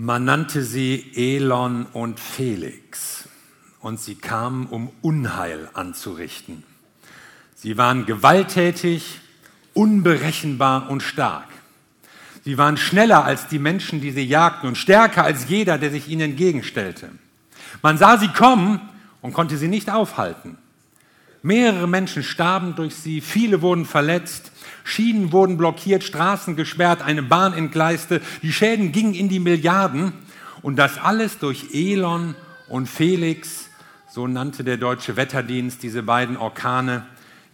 Man nannte sie Elon und Felix und sie kamen, um Unheil anzurichten. Sie waren gewalttätig, unberechenbar und stark. Sie waren schneller als die Menschen, die sie jagten und stärker als jeder, der sich ihnen entgegenstellte. Man sah sie kommen und konnte sie nicht aufhalten. Mehrere Menschen starben durch sie, viele wurden verletzt, Schienen wurden blockiert, Straßen gesperrt, eine Bahn entgleiste, die Schäden gingen in die Milliarden und das alles durch Elon und Felix, so nannte der deutsche Wetterdienst diese beiden Orkane,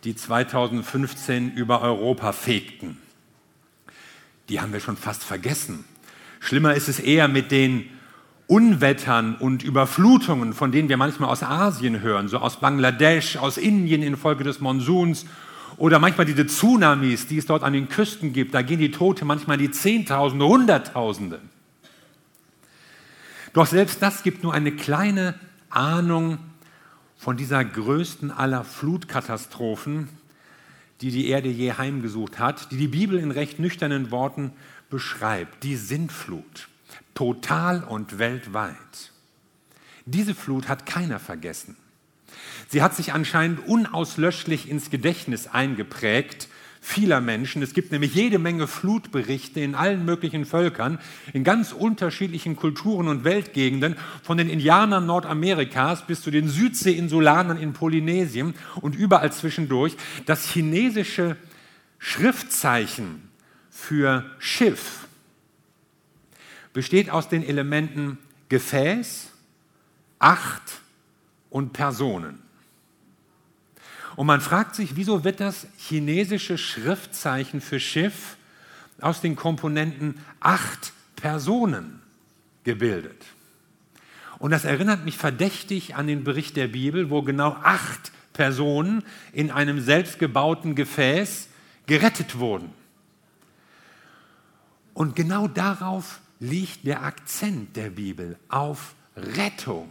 die 2015 über Europa fegten. Die haben wir schon fast vergessen. Schlimmer ist es eher mit den Unwettern und Überflutungen, von denen wir manchmal aus Asien hören, so aus Bangladesch, aus Indien infolge des Monsuns oder manchmal diese Tsunamis, die es dort an den Küsten gibt, da gehen die Tote manchmal die Zehntausende, Hunderttausende. Doch selbst das gibt nur eine kleine Ahnung von dieser größten aller Flutkatastrophen, die die Erde je heimgesucht hat, die die Bibel in recht nüchternen Worten beschreibt, die Sintflut, total und weltweit. Diese Flut hat keiner vergessen. Sie hat sich anscheinend unauslöschlich ins Gedächtnis eingeprägt vieler Menschen. Es gibt nämlich jede Menge Flutberichte in allen möglichen Völkern, in ganz unterschiedlichen Kulturen und Weltgegenden, von den Indianern Nordamerikas bis zu den Südseeinsulanern in Polynesien und überall zwischendurch. Das chinesische Schriftzeichen für Schiff besteht aus den Elementen Gefäß, Acht und Personen. Und man fragt sich, wieso wird das chinesische Schriftzeichen für Schiff aus den Komponenten acht Personen gebildet? Und das erinnert mich verdächtig an den Bericht der Bibel, wo genau acht Personen in einem selbstgebauten Gefäß gerettet wurden. Und genau darauf liegt der Akzent der Bibel, auf Rettung.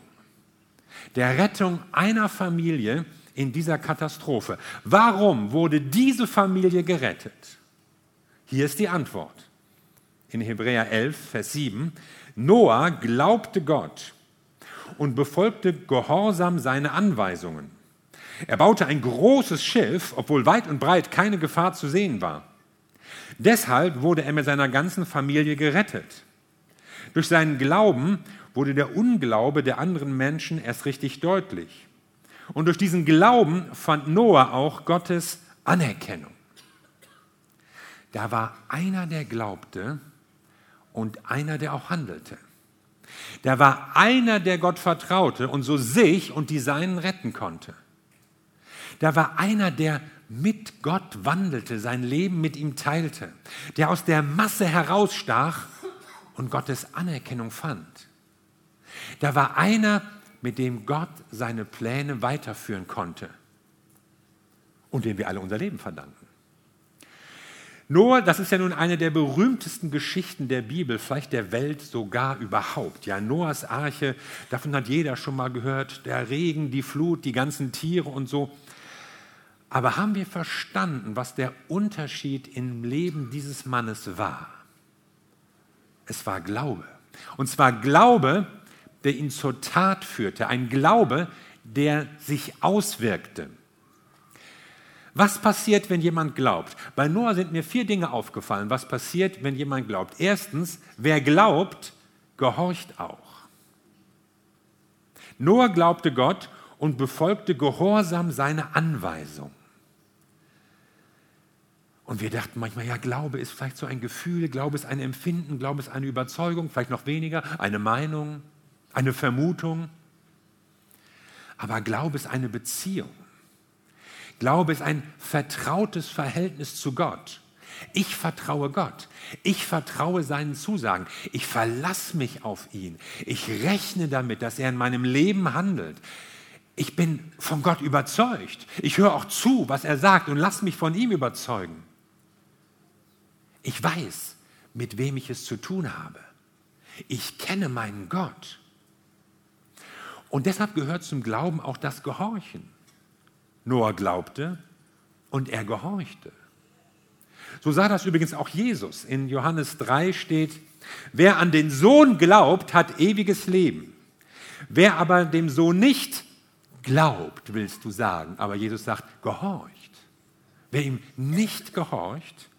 Der Rettung einer Familie, in dieser Katastrophe. Warum wurde diese Familie gerettet? Hier ist die Antwort. In Hebräer 11, Vers 7. Noah glaubte Gott und befolgte gehorsam seine Anweisungen. Er baute ein großes Schiff, obwohl weit und breit keine Gefahr zu sehen war. Deshalb wurde er mit seiner ganzen Familie gerettet. Durch seinen Glauben wurde der Unglaube der anderen Menschen erst richtig deutlich. Und durch diesen Glauben fand Noah auch Gottes Anerkennung. Da war einer, der glaubte und einer, der auch handelte. Da war einer, der Gott vertraute und so sich und die Seinen retten konnte. Da war einer, der mit Gott wandelte, sein Leben mit ihm teilte, der aus der Masse herausstach und Gottes Anerkennung fand. Da war einer, mit dem Gott seine Pläne weiterführen konnte und dem wir alle unser Leben verdanken. Noah, das ist ja nun eine der berühmtesten Geschichten der Bibel, vielleicht der Welt sogar überhaupt. Ja, Noahs Arche, davon hat jeder schon mal gehört, der Regen, die Flut, die ganzen Tiere und so. Aber haben wir verstanden, was der Unterschied im Leben dieses Mannes war? Es war Glaube. Und zwar Glaube, der ihn zur Tat führte, ein Glaube, der sich auswirkte. Was passiert, wenn jemand glaubt? Bei Noah sind mir vier Dinge aufgefallen. Was passiert, wenn jemand glaubt? Erstens, wer glaubt, gehorcht auch. Noah glaubte Gott und befolgte gehorsam seine Anweisung. Und wir dachten manchmal, ja, Glaube ist vielleicht so ein Gefühl, Glaube ist ein Empfinden, Glaube ist eine Überzeugung, vielleicht noch weniger, eine Meinung eine Vermutung. Aber Glaube ist eine Beziehung. Glaube ist ein vertrautes Verhältnis zu Gott. Ich vertraue Gott. Ich vertraue seinen Zusagen. Ich verlasse mich auf ihn. Ich rechne damit, dass er in meinem Leben handelt. Ich bin von Gott überzeugt. Ich höre auch zu, was er sagt und lasse mich von ihm überzeugen. Ich weiß, mit wem ich es zu tun habe. Ich kenne meinen Gott. Und deshalb gehört zum Glauben auch das Gehorchen. Noah glaubte und er gehorchte. So sah das übrigens auch Jesus. In Johannes 3 steht, Wer an den Sohn glaubt, hat ewiges Leben. Wer aber dem Sohn nicht glaubt, willst du sagen, aber Jesus sagt, gehorcht. Wer ihm nicht gehorcht,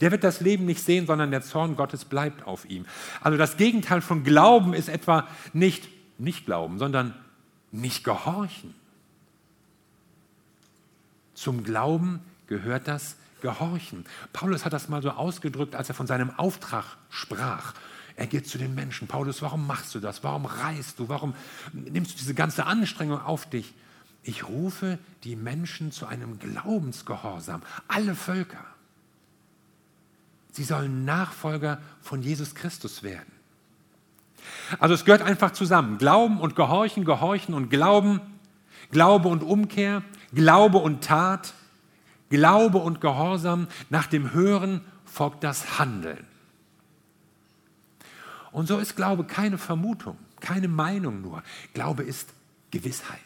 der wird das Leben nicht sehen, sondern der Zorn Gottes bleibt auf ihm. Also das Gegenteil von Glauben ist etwa nicht nicht glauben, sondern nicht gehorchen. Zum Glauben gehört das Gehorchen. Paulus hat das mal so ausgedrückt, als er von seinem Auftrag sprach. Er geht zu den Menschen. Paulus, warum machst du das? Warum reist du? Warum nimmst du diese ganze Anstrengung auf dich? Ich rufe die Menschen zu einem Glaubensgehorsam. Alle Völker. Sie sollen Nachfolger von Jesus Christus werden. Also es gehört einfach zusammen. Glauben und Gehorchen, Gehorchen und Glauben, Glaube und Umkehr, Glaube und Tat, Glaube und Gehorsam. Nach dem Hören folgt das Handeln. Und so ist Glaube keine Vermutung, keine Meinung nur. Glaube ist Gewissheit.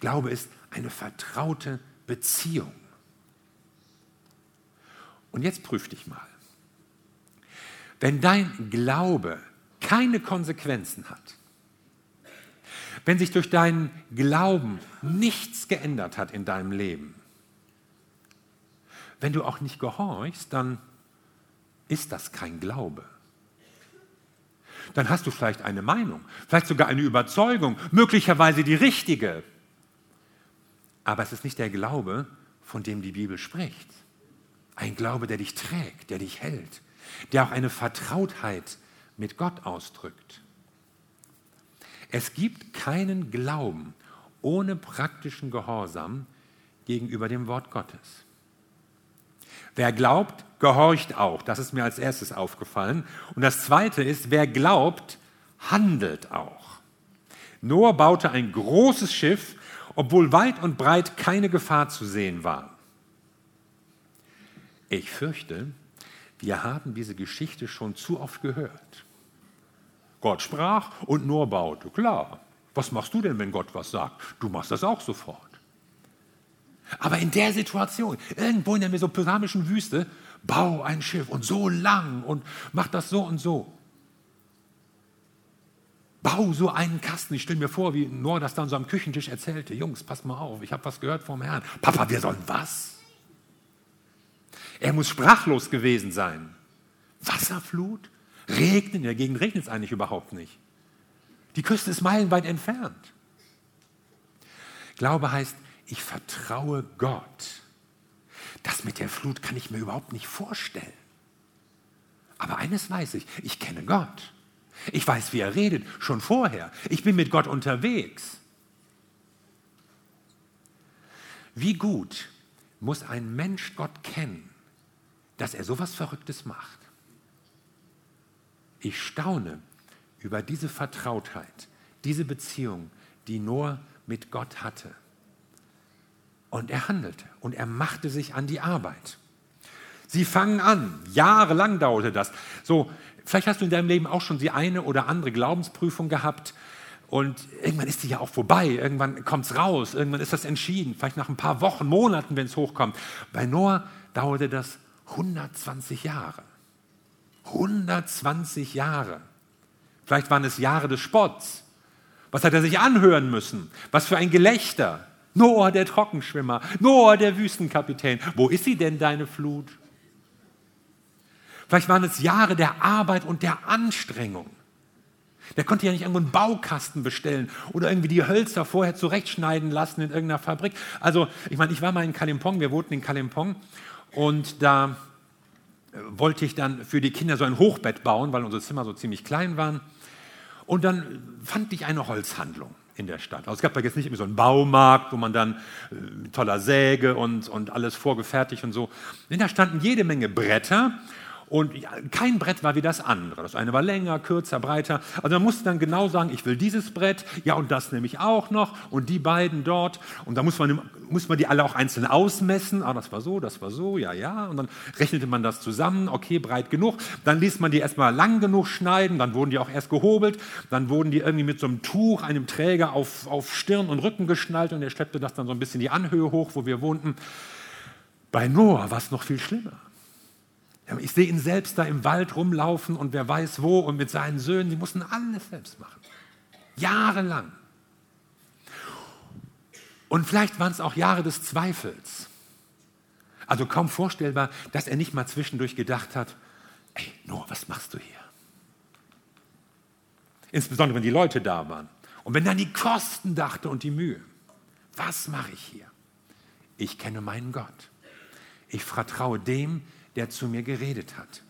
Glaube ist eine vertraute Beziehung. Und jetzt prüf dich mal. Wenn dein Glaube keine Konsequenzen hat, wenn sich durch deinen Glauben nichts geändert hat in deinem Leben, wenn du auch nicht gehorchst, dann ist das kein Glaube. Dann hast du vielleicht eine Meinung, vielleicht sogar eine Überzeugung, möglicherweise die richtige. Aber es ist nicht der Glaube, von dem die Bibel spricht. Ein Glaube, der dich trägt, der dich hält, der auch eine Vertrautheit mit Gott ausdrückt. Es gibt keinen Glauben ohne praktischen Gehorsam gegenüber dem Wort Gottes. Wer glaubt, gehorcht auch. Das ist mir als erstes aufgefallen. Und das Zweite ist, wer glaubt, handelt auch. Noah baute ein großes Schiff, obwohl weit und breit keine Gefahr zu sehen war. Ich fürchte, wir haben diese Geschichte schon zu oft gehört. Gott sprach und Noah baute. Klar. Was machst du denn, wenn Gott was sagt? Du machst das auch sofort. Aber in der Situation, irgendwo in der mesopotamischen Wüste, bau ein Schiff und so lang und mach das so und so. Bau so einen Kasten. Ich stelle mir vor, wie Noah das dann so am Küchentisch erzählte. Jungs, pass mal auf, ich habe was gehört vom Herrn. Papa, wir sollen was? Er muss sprachlos gewesen sein. Wasserflut? Regnen, Gegend regnet es eigentlich überhaupt nicht. Die Küste ist meilenweit entfernt. Glaube heißt, ich vertraue Gott. Das mit der Flut kann ich mir überhaupt nicht vorstellen. Aber eines weiß ich, ich kenne Gott. Ich weiß, wie er redet, schon vorher. Ich bin mit Gott unterwegs. Wie gut muss ein Mensch Gott kennen, dass er sowas Verrücktes macht? Ich staune über diese Vertrautheit, diese Beziehung, die Noah mit Gott hatte. Und er handelte und er machte sich an die Arbeit. Sie fangen an, jahrelang dauerte das. So, vielleicht hast du in deinem Leben auch schon die eine oder andere Glaubensprüfung gehabt und irgendwann ist die ja auch vorbei, irgendwann kommt es raus, irgendwann ist das entschieden, vielleicht nach ein paar Wochen, Monaten, wenn es hochkommt. Bei Noah dauerte das 120 Jahre. 120 Jahre. Vielleicht waren es Jahre des Spotts. Was hat er sich anhören müssen? Was für ein Gelächter. Noah, der Trockenschwimmer. Noah, der Wüstenkapitän. Wo ist sie denn, deine Flut? Vielleicht waren es Jahre der Arbeit und der Anstrengung. Der konnte ja nicht irgendwo einen Baukasten bestellen oder irgendwie die Hölzer vorher zurechtschneiden lassen in irgendeiner Fabrik. Also, ich meine, ich war mal in Kalimpong, wir wohnten in Kalimpong und da wollte ich dann für die Kinder so ein Hochbett bauen, weil unsere Zimmer so ziemlich klein waren. Und dann fand ich eine Holzhandlung in der Stadt. Also es gab da jetzt nicht so einen Baumarkt, wo man dann äh, mit toller Säge und, und alles vorgefertigt und so. Denn da standen jede Menge Bretter und kein Brett war wie das andere. Das eine war länger, kürzer, breiter. Also man musste dann genau sagen, ich will dieses Brett, ja und das nehme ich auch noch und die beiden dort. Und da muss man, muss man die alle auch einzeln ausmessen. Ah, das war so, das war so, ja, ja. Und dann rechnete man das zusammen, okay, breit genug. Dann ließ man die erstmal lang genug schneiden, dann wurden die auch erst gehobelt. Dann wurden die irgendwie mit so einem Tuch, einem Träger auf, auf Stirn und Rücken geschnallt und er schleppte das dann so ein bisschen die Anhöhe hoch, wo wir wohnten. Bei Noah war es noch viel schlimmer. Ich sehe ihn selbst da im Wald rumlaufen und wer weiß wo und mit seinen Söhnen, die mussten alles selbst machen. Jahrelang. Und vielleicht waren es auch Jahre des Zweifels. Also kaum vorstellbar, dass er nicht mal zwischendurch gedacht hat, ey, Noah, was machst du hier? Insbesondere, wenn die Leute da waren. Und wenn dann die Kosten dachte und die Mühe. Was mache ich hier? Ich kenne meinen Gott. Ich vertraue dem, der zu mir geredet hat.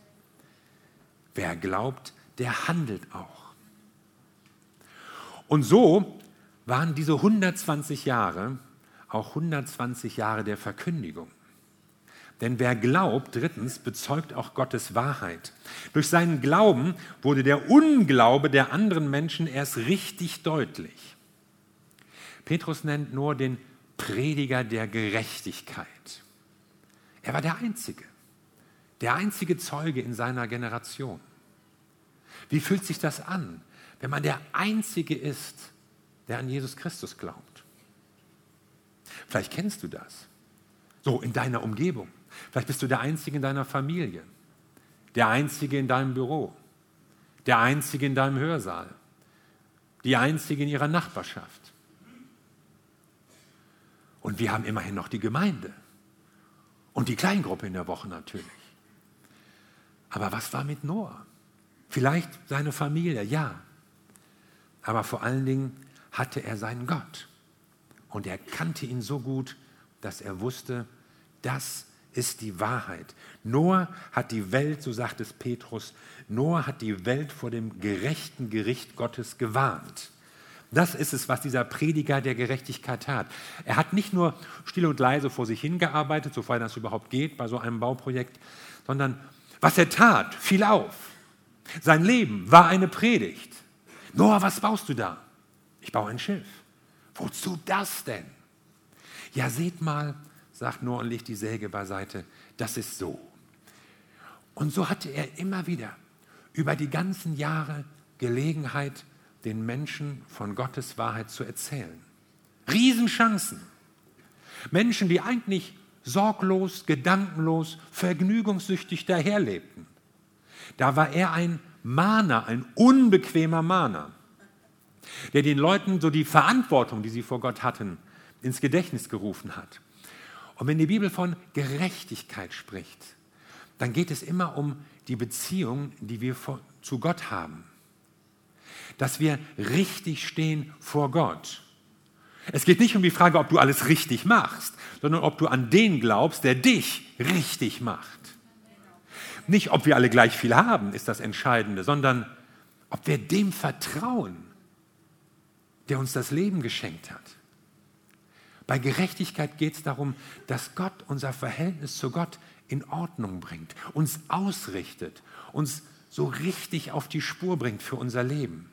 Wer glaubt, der handelt auch. Und so waren diese 120 Jahre auch 120 Jahre der Verkündigung. Denn wer glaubt, drittens, bezeugt auch Gottes Wahrheit. Durch seinen Glauben wurde der Unglaube der anderen Menschen erst richtig deutlich. Petrus nennt nur den Prediger der Gerechtigkeit. Er war der Einzige, der einzige Zeuge in seiner Generation. Wie fühlt sich das an, wenn man der Einzige ist, der an Jesus Christus glaubt. Vielleicht kennst du das. So in deiner Umgebung. Vielleicht bist du der Einzige in deiner Familie. Der Einzige in deinem Büro. Der Einzige in deinem Hörsaal. Die Einzige in ihrer Nachbarschaft. Und wir haben immerhin noch die Gemeinde. Und die Kleingruppe in der Woche natürlich. Aber was war mit Noah? Vielleicht seine Familie, ja. Aber vor allen Dingen hatte er seinen Gott. Und er kannte ihn so gut, dass er wusste, das ist die Wahrheit. Noah hat die Welt, so sagt es Petrus, Noah hat die Welt vor dem gerechten Gericht Gottes gewarnt. Das ist es, was dieser Prediger der Gerechtigkeit tat. Er hat nicht nur still und leise vor sich hingearbeitet, sofern das überhaupt geht bei so einem Bauprojekt, sondern was er tat, fiel auf. Sein Leben war eine Predigt. Noah, was baust du da? Ich baue ein Schiff. Wozu das denn? Ja, seht mal, sagt Noah und legt die Säge beiseite, das ist so. Und so hatte er immer wieder über die ganzen Jahre Gelegenheit, den Menschen von Gottes Wahrheit zu erzählen. Riesenchancen. Menschen, die eigentlich sorglos, gedankenlos, vergnügungssüchtig daherlebten. Da war er ein Mahner, ein unbequemer Mahner der den Leuten so die Verantwortung, die sie vor Gott hatten, ins Gedächtnis gerufen hat. Und wenn die Bibel von Gerechtigkeit spricht, dann geht es immer um die Beziehung, die wir zu Gott haben. Dass wir richtig stehen vor Gott. Es geht nicht um die Frage, ob du alles richtig machst, sondern ob du an den glaubst, der dich richtig macht. Nicht, ob wir alle gleich viel haben, ist das Entscheidende, sondern ob wir dem vertrauen, der uns das Leben geschenkt hat. Bei Gerechtigkeit geht es darum, dass Gott unser Verhältnis zu Gott in Ordnung bringt, uns ausrichtet, uns so richtig auf die Spur bringt für unser Leben.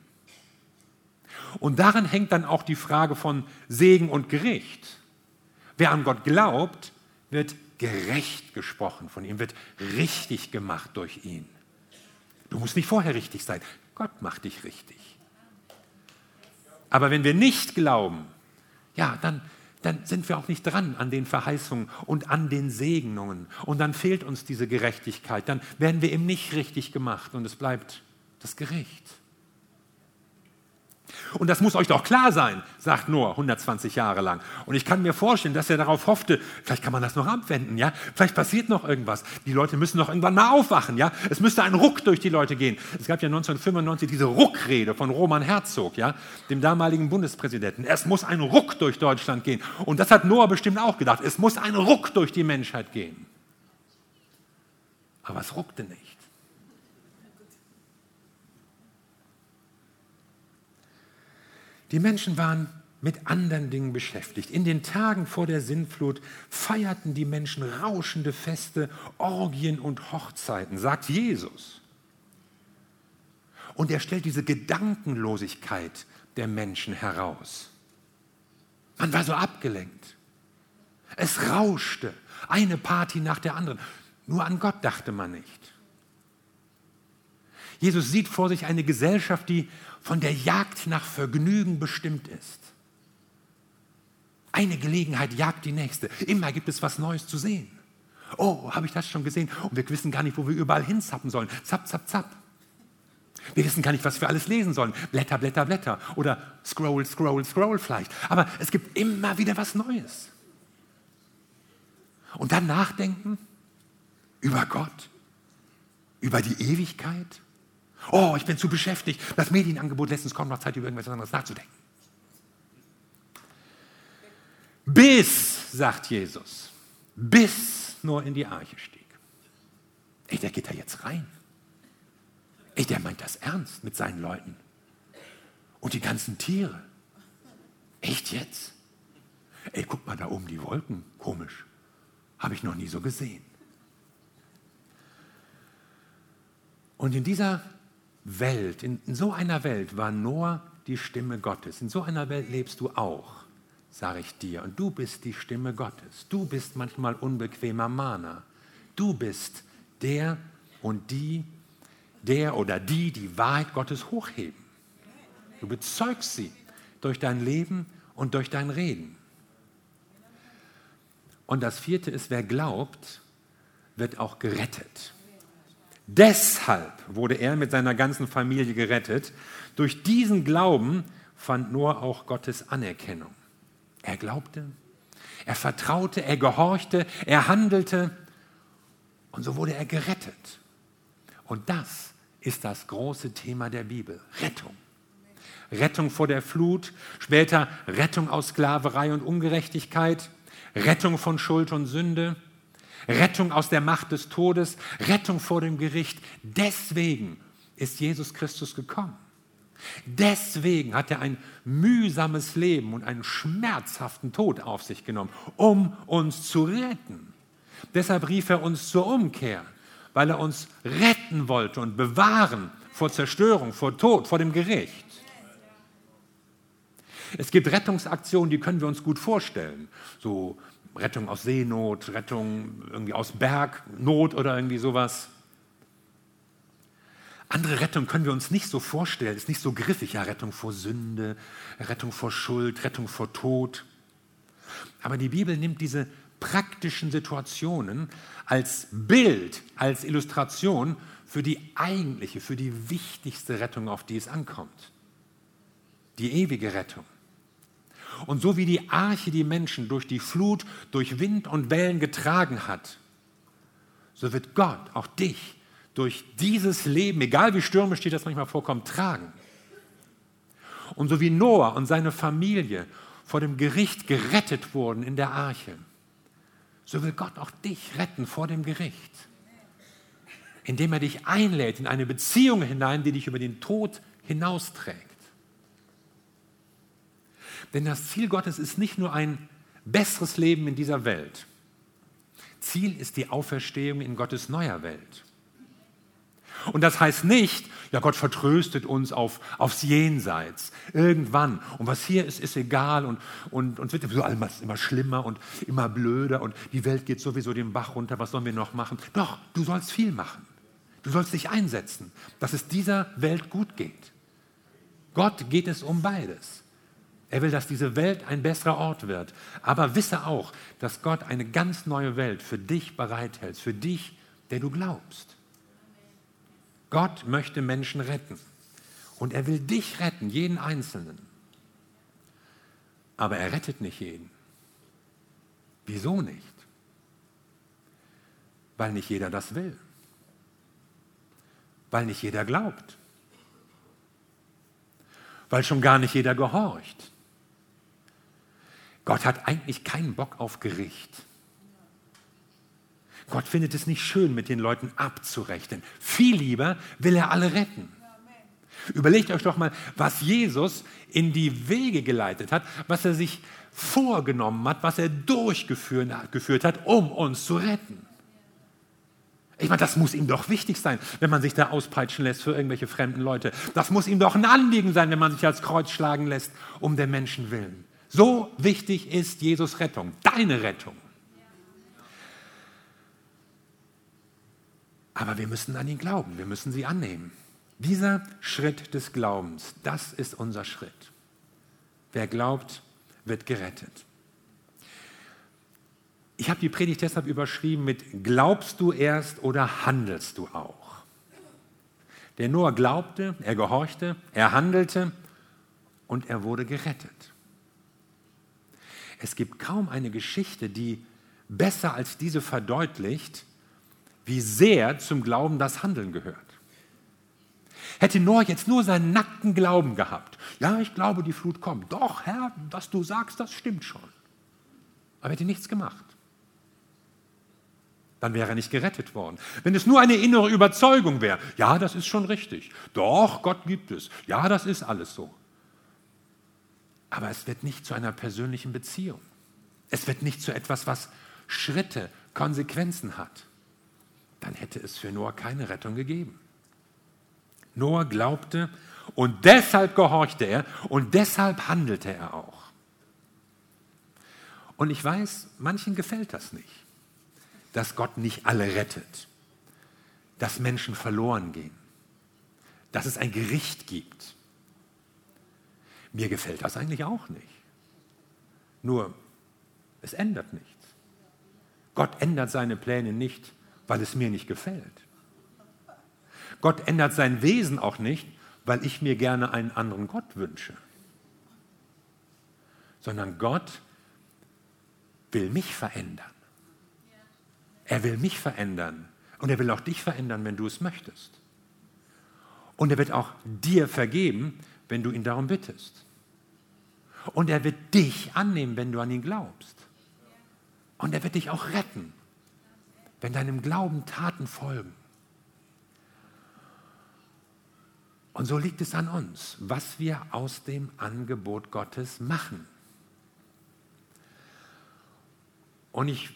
Und daran hängt dann auch die Frage von Segen und Gericht. Wer an Gott glaubt, wird gerecht gesprochen von ihm, wird richtig gemacht durch ihn. Du musst nicht vorher richtig sein. Gott macht dich richtig. Aber wenn wir nicht glauben, ja, dann, dann sind wir auch nicht dran an den Verheißungen und an den Segnungen. Und dann fehlt uns diese Gerechtigkeit. Dann werden wir eben nicht richtig gemacht und es bleibt das Gericht. Und das muss euch doch klar sein, sagt Noah 120 Jahre lang. Und ich kann mir vorstellen, dass er darauf hoffte, vielleicht kann man das noch abwenden, ja? Vielleicht passiert noch irgendwas. Die Leute müssen noch irgendwann mal aufwachen, ja? Es müsste ein Ruck durch die Leute gehen. Es gab ja 1995 diese Ruckrede von Roman Herzog, ja? Dem damaligen Bundespräsidenten. Es muss ein Ruck durch Deutschland gehen. Und das hat Noah bestimmt auch gedacht. Es muss ein Ruck durch die Menschheit gehen. Aber es ruckte nicht. Die Menschen waren mit anderen Dingen beschäftigt. In den Tagen vor der Sintflut feierten die Menschen rauschende Feste, Orgien und Hochzeiten, sagt Jesus. Und er stellt diese Gedankenlosigkeit der Menschen heraus. Man war so abgelenkt. Es rauschte, eine Party nach der anderen. Nur an Gott dachte man nicht. Jesus sieht vor sich eine Gesellschaft, die von der Jagd nach Vergnügen bestimmt ist. Eine Gelegenheit jagt die nächste. Immer gibt es was Neues zu sehen. Oh, habe ich das schon gesehen? Und wir wissen gar nicht, wo wir überall hinzappen sollen. Zapp, zapp, zapp. Wir wissen gar nicht, was wir alles lesen sollen. Blätter, Blätter, Blätter. Oder Scroll, Scroll, Scroll vielleicht. Aber es gibt immer wieder was Neues. Und dann nachdenken über Gott, über die Ewigkeit. Oh, ich bin zu beschäftigt. Das Medienangebot lässt uns kaum noch Zeit, über irgendwas anderes nachzudenken. Bis, sagt Jesus, bis nur in die Arche stieg. Ey, der geht da jetzt rein. Ey, der meint das ernst mit seinen Leuten. Und die ganzen Tiere. Echt jetzt? Ey, guck mal da oben die Wolken. Komisch. Habe ich noch nie so gesehen. Und in dieser Welt, in, in so einer Welt war Noah die Stimme Gottes. In so einer Welt lebst du auch, sage ich dir. Und du bist die Stimme Gottes. Du bist manchmal unbequemer Mahner. Du bist der und die, der oder die die Wahrheit Gottes hochheben. Du bezeugst sie durch dein Leben und durch dein Reden. Und das vierte ist, wer glaubt, wird auch gerettet. Deshalb wurde er mit seiner ganzen Familie gerettet. Durch diesen Glauben fand Noah auch Gottes Anerkennung. Er glaubte, er vertraute, er gehorchte, er handelte und so wurde er gerettet. Und das ist das große Thema der Bibel, Rettung. Rettung vor der Flut, später Rettung aus Sklaverei und Ungerechtigkeit, Rettung von Schuld und Sünde, Rettung aus der Macht des Todes, Rettung vor dem Gericht. Deswegen ist Jesus Christus gekommen. Deswegen hat er ein mühsames Leben und einen schmerzhaften Tod auf sich genommen, um uns zu retten. Deshalb rief er uns zur Umkehr, weil er uns retten wollte und bewahren vor Zerstörung, vor Tod, vor dem Gericht. Es gibt Rettungsaktionen, die können wir uns gut vorstellen. So Rettung aus Seenot, Rettung irgendwie aus Bergnot oder irgendwie sowas. Andere Rettung können wir uns nicht so vorstellen, ist nicht so griffig. Ja, Rettung vor Sünde, Rettung vor Schuld, Rettung vor Tod. Aber die Bibel nimmt diese praktischen Situationen als Bild, als Illustration für die eigentliche, für die wichtigste Rettung, auf die es ankommt. Die ewige Rettung. Und so wie die Arche die Menschen durch die Flut, durch Wind und Wellen getragen hat, so wird Gott auch dich durch dieses Leben, egal wie stürmisch dir das manchmal vorkommt, tragen. Und so wie Noah und seine Familie vor dem Gericht gerettet wurden in der Arche, so will Gott auch dich retten vor dem Gericht, indem er dich einlädt in eine Beziehung hinein, die dich über den Tod hinausträgt. Denn das Ziel Gottes ist nicht nur ein besseres Leben in dieser Welt. Ziel ist die Auferstehung in Gottes neuer Welt. Und das heißt nicht, ja, Gott vertröstet uns auf, aufs Jenseits, irgendwann. Und was hier ist, ist egal und, und, es wird immer, immer schlimmer und immer blöder und die Welt geht sowieso den Bach runter, was sollen wir noch machen? Doch, du sollst viel machen. Du sollst dich einsetzen, dass es dieser Welt gut geht. Gott geht es um beides. Er will, dass diese Welt ein besserer Ort wird. Aber wisse auch, dass Gott eine ganz neue Welt für dich bereithält, für dich, der du glaubst. Gott möchte Menschen retten. Und er will dich retten, jeden Einzelnen. Aber er rettet nicht jeden. Wieso nicht? Weil nicht jeder das will. Weil nicht jeder glaubt. Weil schon gar nicht jeder gehorcht. Gott hat eigentlich keinen Bock auf Gericht. Gott findet es nicht schön, mit den Leuten abzurechnen. Viel lieber will er alle retten. Überlegt euch doch mal, was Jesus in die Wege geleitet hat, was er sich vorgenommen hat, was er durchgeführt hat, um uns zu retten. Ich meine, das muss ihm doch wichtig sein, wenn man sich da auspeitschen lässt für irgendwelche fremden Leute. Das muss ihm doch ein Anliegen sein, wenn man sich als Kreuz schlagen lässt, um der Menschen willen. So wichtig ist Jesus Rettung, deine Rettung. Aber wir müssen an ihn glauben, wir müssen sie annehmen. Dieser Schritt des Glaubens, das ist unser Schritt. Wer glaubt, wird gerettet. Ich habe die Predigt deshalb überschrieben mit Glaubst du erst oder handelst du auch? Der Noah glaubte, er gehorchte, er handelte und er wurde gerettet. Es gibt kaum eine Geschichte, die besser als diese verdeutlicht, wie sehr zum Glauben das Handeln gehört. Hätte Noah jetzt nur seinen nackten Glauben gehabt, ja, ich glaube, die Flut kommt. Doch, Herr, was du sagst, das stimmt schon. Aber er hätte nichts gemacht. Dann wäre er nicht gerettet worden. Wenn es nur eine innere Überzeugung wäre, ja, das ist schon richtig. Doch, Gott gibt es. Ja, das ist alles so. Aber es wird nicht zu einer persönlichen Beziehung. Es wird nicht zu etwas, was Schritte, Konsequenzen hat. Dann hätte es für Noah keine Rettung gegeben. Noah glaubte und deshalb gehorchte er und deshalb handelte er auch. Und ich weiß, manchen gefällt das nicht, dass Gott nicht alle rettet, dass Menschen verloren gehen, dass es ein Gericht gibt. Mir gefällt das eigentlich auch nicht. Nur, es ändert nichts. Gott ändert seine Pläne nicht, weil es mir nicht gefällt. Gott ändert sein Wesen auch nicht, weil ich mir gerne einen anderen Gott wünsche, sondern Gott will mich verändern. Er will mich verändern und er will auch dich verändern, wenn du es möchtest. Und er wird auch dir vergeben, wenn du ihn darum bittest. Und er wird dich annehmen, wenn du an ihn glaubst. Und er wird dich auch retten, wenn deinem Glauben Taten folgen. Und so liegt es an uns, was wir aus dem Angebot Gottes machen. Und ich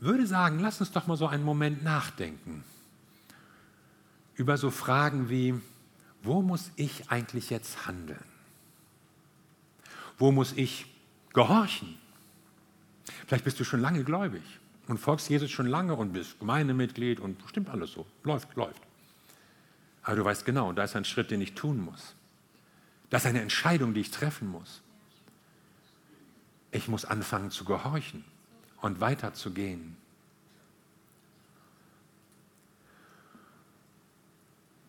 würde sagen, lass uns doch mal so einen Moment nachdenken über so Fragen wie, wo muss ich eigentlich jetzt handeln? Wo muss ich gehorchen? Vielleicht bist du schon lange gläubig und folgst Jesus schon lange und bist Gemeindemitglied und stimmt alles so. Läuft, läuft. Aber du weißt genau, da ist ein Schritt, den ich tun muss. Das ist eine Entscheidung, die ich treffen muss. Ich muss anfangen zu gehorchen und weiterzugehen.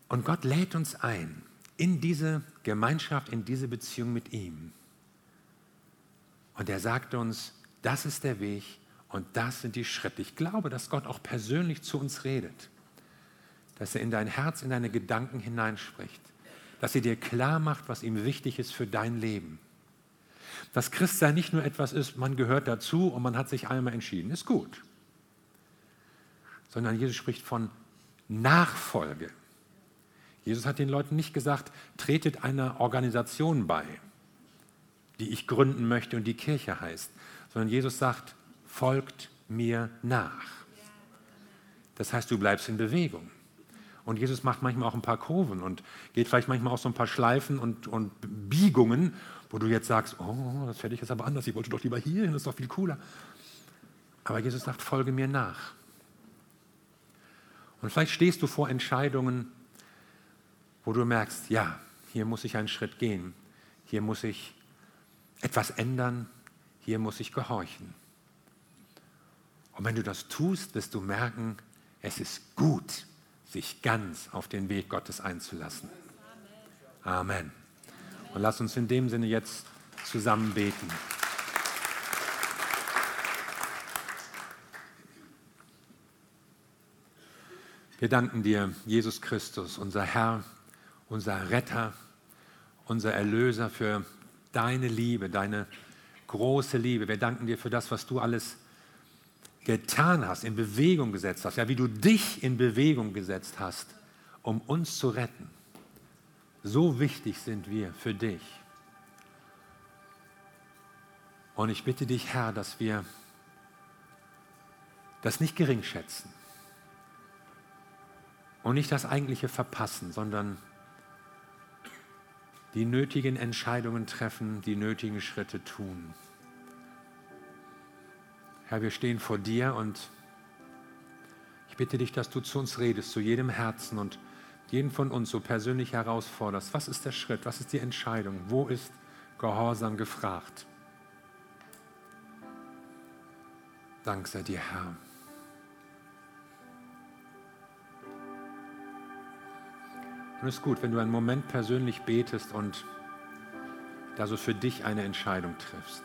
Und Gott lädt uns ein in diese Gemeinschaft, in diese Beziehung mit ihm. Und er sagt uns, das ist der Weg und das sind die Schritte. Ich glaube, dass Gott auch persönlich zu uns redet, dass er in dein Herz, in deine Gedanken hineinspricht, dass er dir klar macht, was ihm wichtig ist für dein Leben. Dass Christsein nicht nur etwas ist, man gehört dazu und man hat sich einmal entschieden, ist gut. Sondern Jesus spricht von Nachfolge. Jesus hat den Leuten nicht gesagt, tretet einer Organisation bei die ich gründen möchte und die Kirche heißt, sondern Jesus sagt, folgt mir nach. Das heißt, du bleibst in Bewegung. Und Jesus macht manchmal auch ein paar Kurven und geht vielleicht manchmal auch so ein paar Schleifen und, und Biegungen, wo du jetzt sagst, oh, das hätte ich jetzt aber anders, ich wollte doch lieber hier hin, das ist doch viel cooler. Aber Jesus sagt, folge mir nach. Und vielleicht stehst du vor Entscheidungen, wo du merkst, ja, hier muss ich einen Schritt gehen, hier muss ich etwas ändern, hier muss ich gehorchen. Und wenn du das tust, wirst du merken, es ist gut, sich ganz auf den Weg Gottes einzulassen. Amen. Und lass uns in dem Sinne jetzt zusammen beten. Wir danken dir, Jesus Christus, unser Herr, unser Retter, unser Erlöser, für deine Liebe, deine große Liebe. Wir danken dir für das, was du alles getan hast, in Bewegung gesetzt hast, ja, wie du dich in Bewegung gesetzt hast, um uns zu retten. So wichtig sind wir für dich. Und ich bitte dich, Herr, dass wir das nicht gering schätzen und nicht das eigentliche verpassen, sondern die nötigen Entscheidungen treffen, die nötigen Schritte tun. Herr, wir stehen vor dir und ich bitte dich, dass du zu uns redest, zu jedem Herzen und jeden von uns so persönlich herausforderst. Was ist der Schritt? Was ist die Entscheidung? Wo ist Gehorsam gefragt? Dank sei dir, Herr. Und es ist gut, wenn du einen Moment persönlich betest und da so für dich eine Entscheidung triffst.